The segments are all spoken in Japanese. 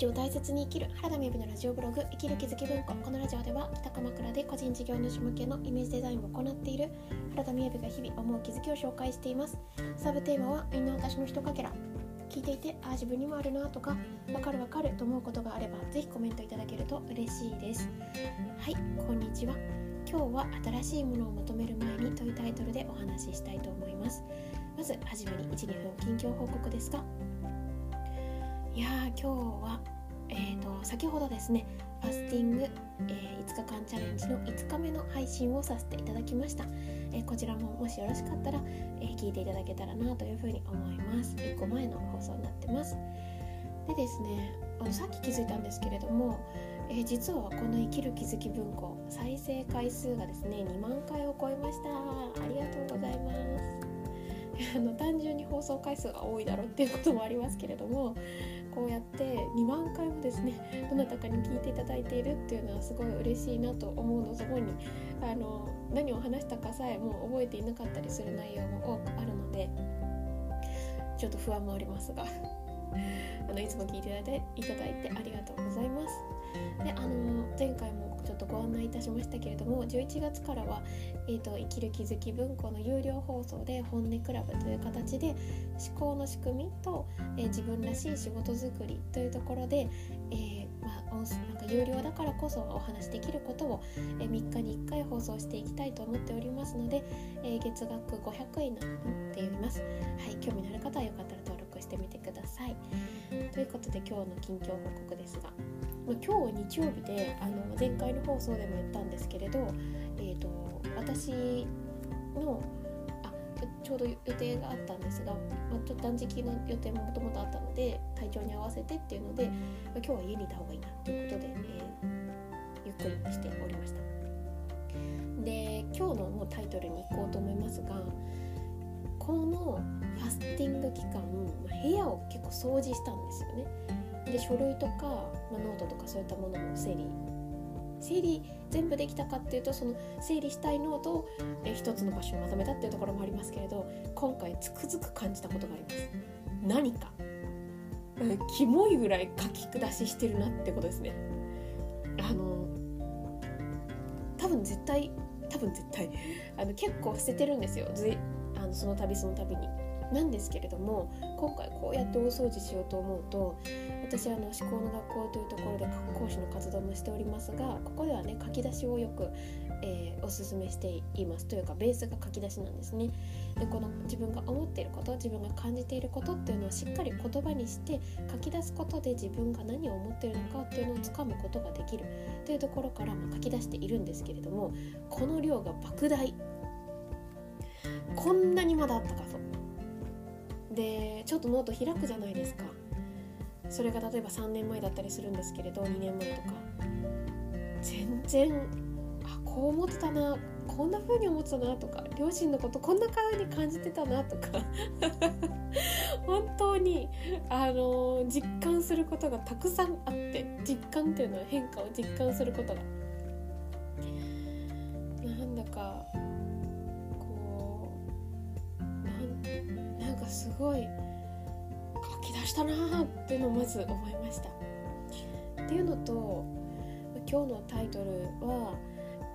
日を大切に生きる原田美由のラジオブログ生きる気づき文庫。このラジオでは北鎌倉で個人事業主向けのイメージデザインを行っている原田美由が日々思う気づきを紹介しています。サブテーマはみんな私の人かけら。聞いていてあ自分にもあるなとかわかるわかると思うことがあればぜひコメントいただけると嬉しいです。はいこんにちは。今日は新しいものを求める前にというタイトルでお話ししたいと思います。まずはじめに12分近況報告ですがいやー今日は、えーと、先ほどですねファスティング、えー、5日間チャレンジの5日目の配信をさせていただきました、えー、こちらももしよろしかったら、えー、聞いていただけたらなというふうに思います。1個前の放送になってます。でですねあのさっき気づいたんですけれども、えー、実はこの「生きる気づき文庫」再生回数がですね2万回を超えました。ありがとうございます。あの単純に放送回数が多いだろうっていうこともありますけれどもこうやって2万回もですねどなたかに聞いていただいているっていうのはすごい嬉しいなと思うのともにあの何を話したかさえもう覚えていなかったりする内容も多くあるのでちょっと不安もありますが。あのいつも聞いていただいてありがとうございます。であの前回もちょっとご案内いたしましたけれども11月からは、えーと、生きる気づき文庫の有料放送で本音クラブという形で思考の仕組みと、えー、自分らしい仕事づくりというところで、えー、まあ、なんか有料だからこそお話しできることを、えー、3日に1回放送していきたいと思っておりますので、え月額500円になっています。はい、興味のある方はよかったらしてみてください。ということで今日の近況報告ですが。今日日曜日であの前回の放送でも言ったんですけれど、えーと、私のあちょうど予定があったんですが、ま、ちょっと断食の予定ももともとあったので体調に合わせてっていうので、ま、今日は家にいた方がいいなということで、えー、ゆっくりしておりましたで今日のもうタイトルに行こうと思いますがこのファスティング期間、ま、部屋を結構掃除したんですよね。で書類とか、まあ、ノートとかそういったものも整理。整理全部できたかっていうとその整理したいノートを一つの場所にまとめたっていうところもありますけれど今回つくづく感じたことがあります。何か。キモいぐらい書き下ししてるなってことですね。あの多分絶対多分絶対。あの結構捨ててるんですよ。あのその度その度に。なんですけれども今回こうやって大掃除しようと思うと私はあの思考の学校というところで講師の活動もしておりますがここではね書き出しをよく、えー、おすすめしています。というかベースが書き出しなんですね。でこの自分が思っていること自分が感じていることっていうのをしっかり言葉にして書き出すことで自分が何を思っているのかっていうのをつかむことができるというところから、ま、書き出しているんですけれどもこの量が莫大。こんなにまだあったかと。でちょっとノート開くじゃないですか。それが例えば3年前だったりするんですけれど2年前とか。全然あこう思ってたなこんな風に思ってたなとか両親のことこんな風に感じてたなとか。本当にあの実感することがたくさんあって実感っていうのは変化を実感することが。なんだかすごい書き出したなっていうのをまず思いました。っていうのと今日のタイトルは、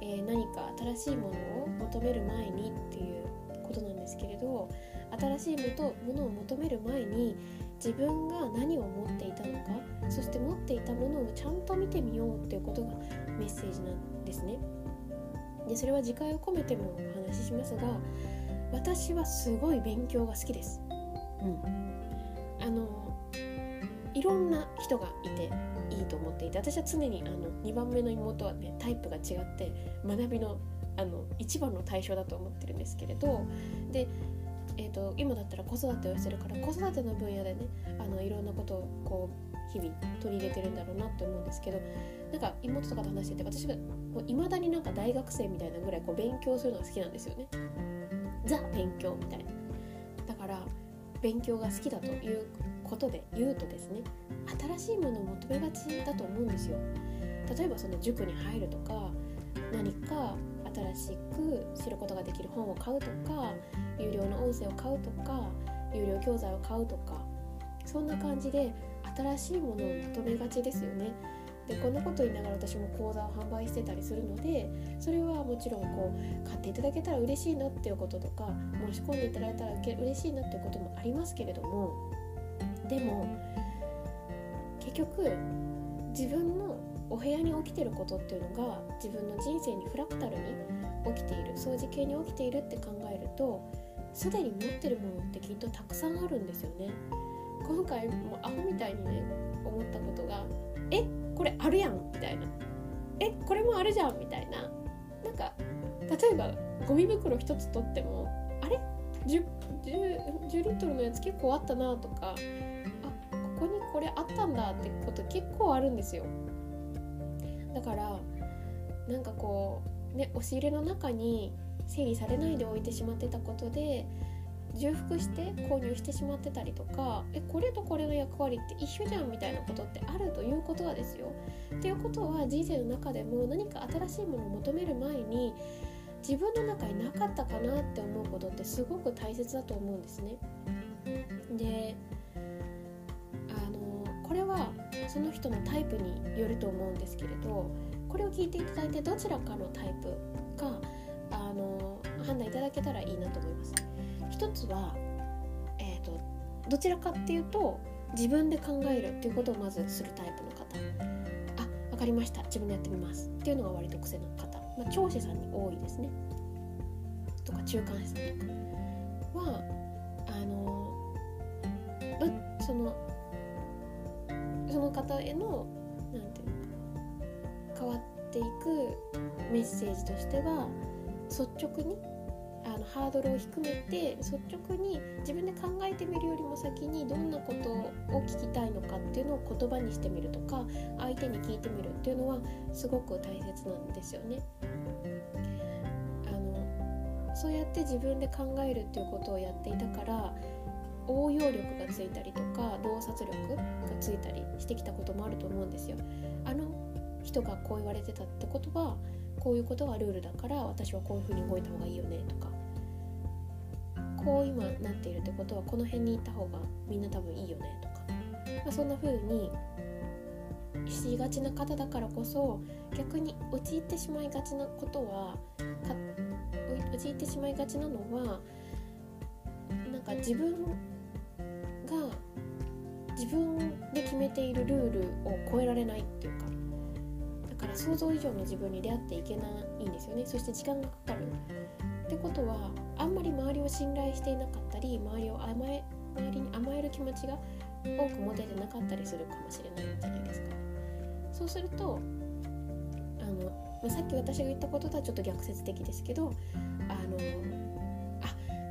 えー、何か新しいものを求める前にっていうことなんですけれど新しいものを求める前に自分が何を持っていたのかそして持っていたものをちゃんと見てみようっていうことがメッセージなんですね。でそれは次回を込めてもお話ししますが私はすごい勉強が好きです。うん、あのいろんな人がいていいと思っていて私は常にあの2番目の妹はねタイプが違って学びのあの一番の対象だと思ってるんですけれどで、えーと、今だったら子育てをしてるから子育ての分野でねあのいろんなことをこう日々取り入れてるんだろうなって思うんですけどなんか妹とかと話してて私がいまだになんか大学生みたいなぐらいこう勉強するのが好きなんですよね。ザ勉強みたいな。だから勉強が好きだということで言うとですね新しいものを求めがちだと思うんですよ例えばその塾に入るとか何か新しく知ることができる本を買うとか有料の音声を買うとか有料教材を買うとかそんな感じで新しいものを求めがちですよね。でこんなこと言いながら私も講座を販売してたりするのでそれはもちろんこう買っていただけたら嬉しいなっていうこととか申し込んでいただいたら嬉しいなっていうこともありますけれどもでも結局自分のお部屋に起きてることっていうのが自分の人生にフラクタルに起きている相似形に起きているって考えるとすでに持ってるものってきっとたくさんあるんですよね。今回もアホみたいにね思ったことが「これあるやん」みたいな「えこれもあるじゃん」みたいな。なんか例えばゴミ袋一つ取っても「あれ？10, 10, 10リットルのやつ結構あったな」とかあここにこれあったんだってこと結構あるんですよ。だからなんかこうね押し入れの中に整理されないで置いてしまってたことで重複して購入してしまってたりとかえこれとこれの役割って一緒じゃんみたいなことってあるということはですよ。っていうことは人生の中でも何か新しいものを求める前に自分の中になかったかなって思うことってすごく大切だと思うんですね。であのこれはその人のタイプによると思うんですけれどこれを聞いていただいてどちらかのタイプがあの判断いただけたらいいなと思います。一つは、えーと、どちらかっていうと自分で考えるっていうことをまずするタイプの方。あ分かりました。自分でやってみます。っていうのが割と癖の方、まあ、長子さんに多いですね。とか中間子さんとか。はあのそのその方への何て言うのか変わっていくメッセージとしては率直にハードルを低めて率直に自分で考えてみるよりも先にどんなことを聞きたいのかっていうのを言葉にしてみるとか相手に聞いてみるっていうのはすごく大切なんですよね。あのそうやって自分で考えるっていうことをやっていたから応用力がついたりとか洞察力がついたりしてきたこともあると思うんですよ。あの人がこう言われてたってことはこういうことがルールだから私はこういうふうに動いた方がいいよねとかこう今なっているってことはこの辺に行った方がみんな多分いいよねとか、まあ、そんな風にしがちな方だからこそ逆に陥ってしまいがちなことは陥ってしまいがちなのはなんか自分が自分で決めているルールを超えられないっていうか。だから想像以上の自分に出会っていけないんですよね。そして時間がかかる。ってことはを信頼していなかったり周りを甘え周りに甘える気持ちが多く持ててなかったりするかもしれないじゃないですか。そうするとあの、まあ、さっき私が言ったこととはちょっと逆説的ですけどあの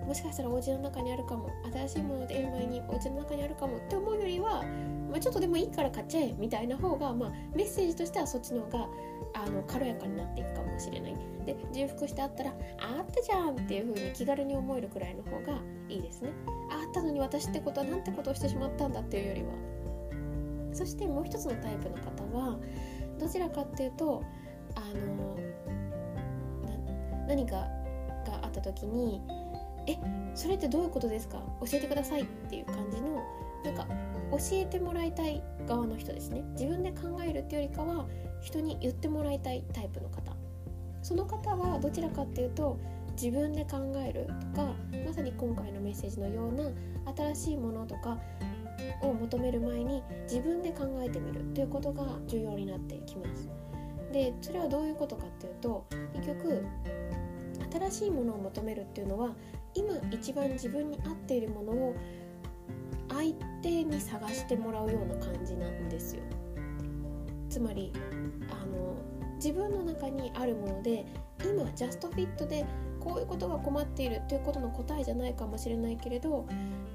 もしかしたらお家の中にあるかも。新しいもの出る前にお家の中にあるかもって思うよりは、まあ、ちょっとでもいいから買っちゃえみたいな方が、まあ、メッセージとしてはそっちの方があの軽やかになっていくかもしれない。で重複してあったらあったじゃんっていう風に気軽に思えるくらいの方がいいですね。あったのに私ってことはなんてことをしてしまったんだっていうよりは。そしてもう一つのタイプの方はどちらかっていうとあの何かがあった時にえそれってどういうことですか？教えてくださいっていう感じのなんか教えてもらいたい側の人ですね。自分で考えるっていうよりかは人に言ってもらいたいタイプの方。その方はどちらかっていうと自分で考えるとかまさに今回のメッセージのような新しいものとかを求める前に自分で考えてみるということが重要になってきます。でそれはどういうことかっていうと結局新しいものを求めるっていうのは今一番自分に合っているものを相手に探してもらうような感じなんですよ。つまりあの自分の中にあるもので今ジャストフィットでこういうことが困っているということの答えじゃないかもしれないけれど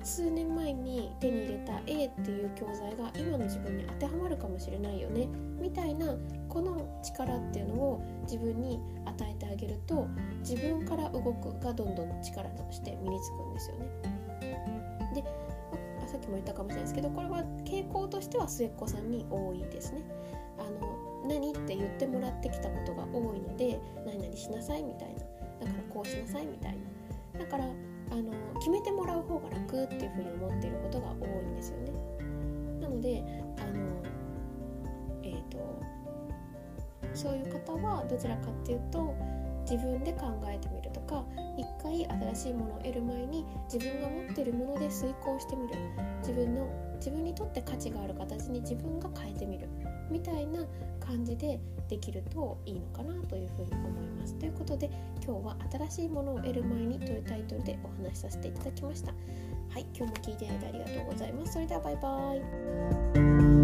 数年前に手に入れた A っていう教材が今の自分に当てはまるかもしれないよね。みたいなこの力っていう自分に与えてあげると自分から動くがどんどん力として身につくんですよね。でさっきも言ったかもしれないですけどこれは傾向としては末っ子さんに多いですね。あの何って言ってもらってきたことが多いので何々しなさいみたいなだからこうしなさいみたいなだからあの決めてもらう方が楽っていうふうに思っていることが多いんですよね。なのであのえっ、ー、とそういう方はどちらかっていうと自分で考えてみるとか一回新しいものを得る前に自分が持ってるもので遂行してみる自分の自分にとって価値がある形に自分が変えてみるみたいな感じでできるといいのかなというふうに思います。ということで今日は新しいものを得る前にというタイトルでお話しさせていただきました。はい、今日も聞いていただいてありがとうございます。それではバイバーイ。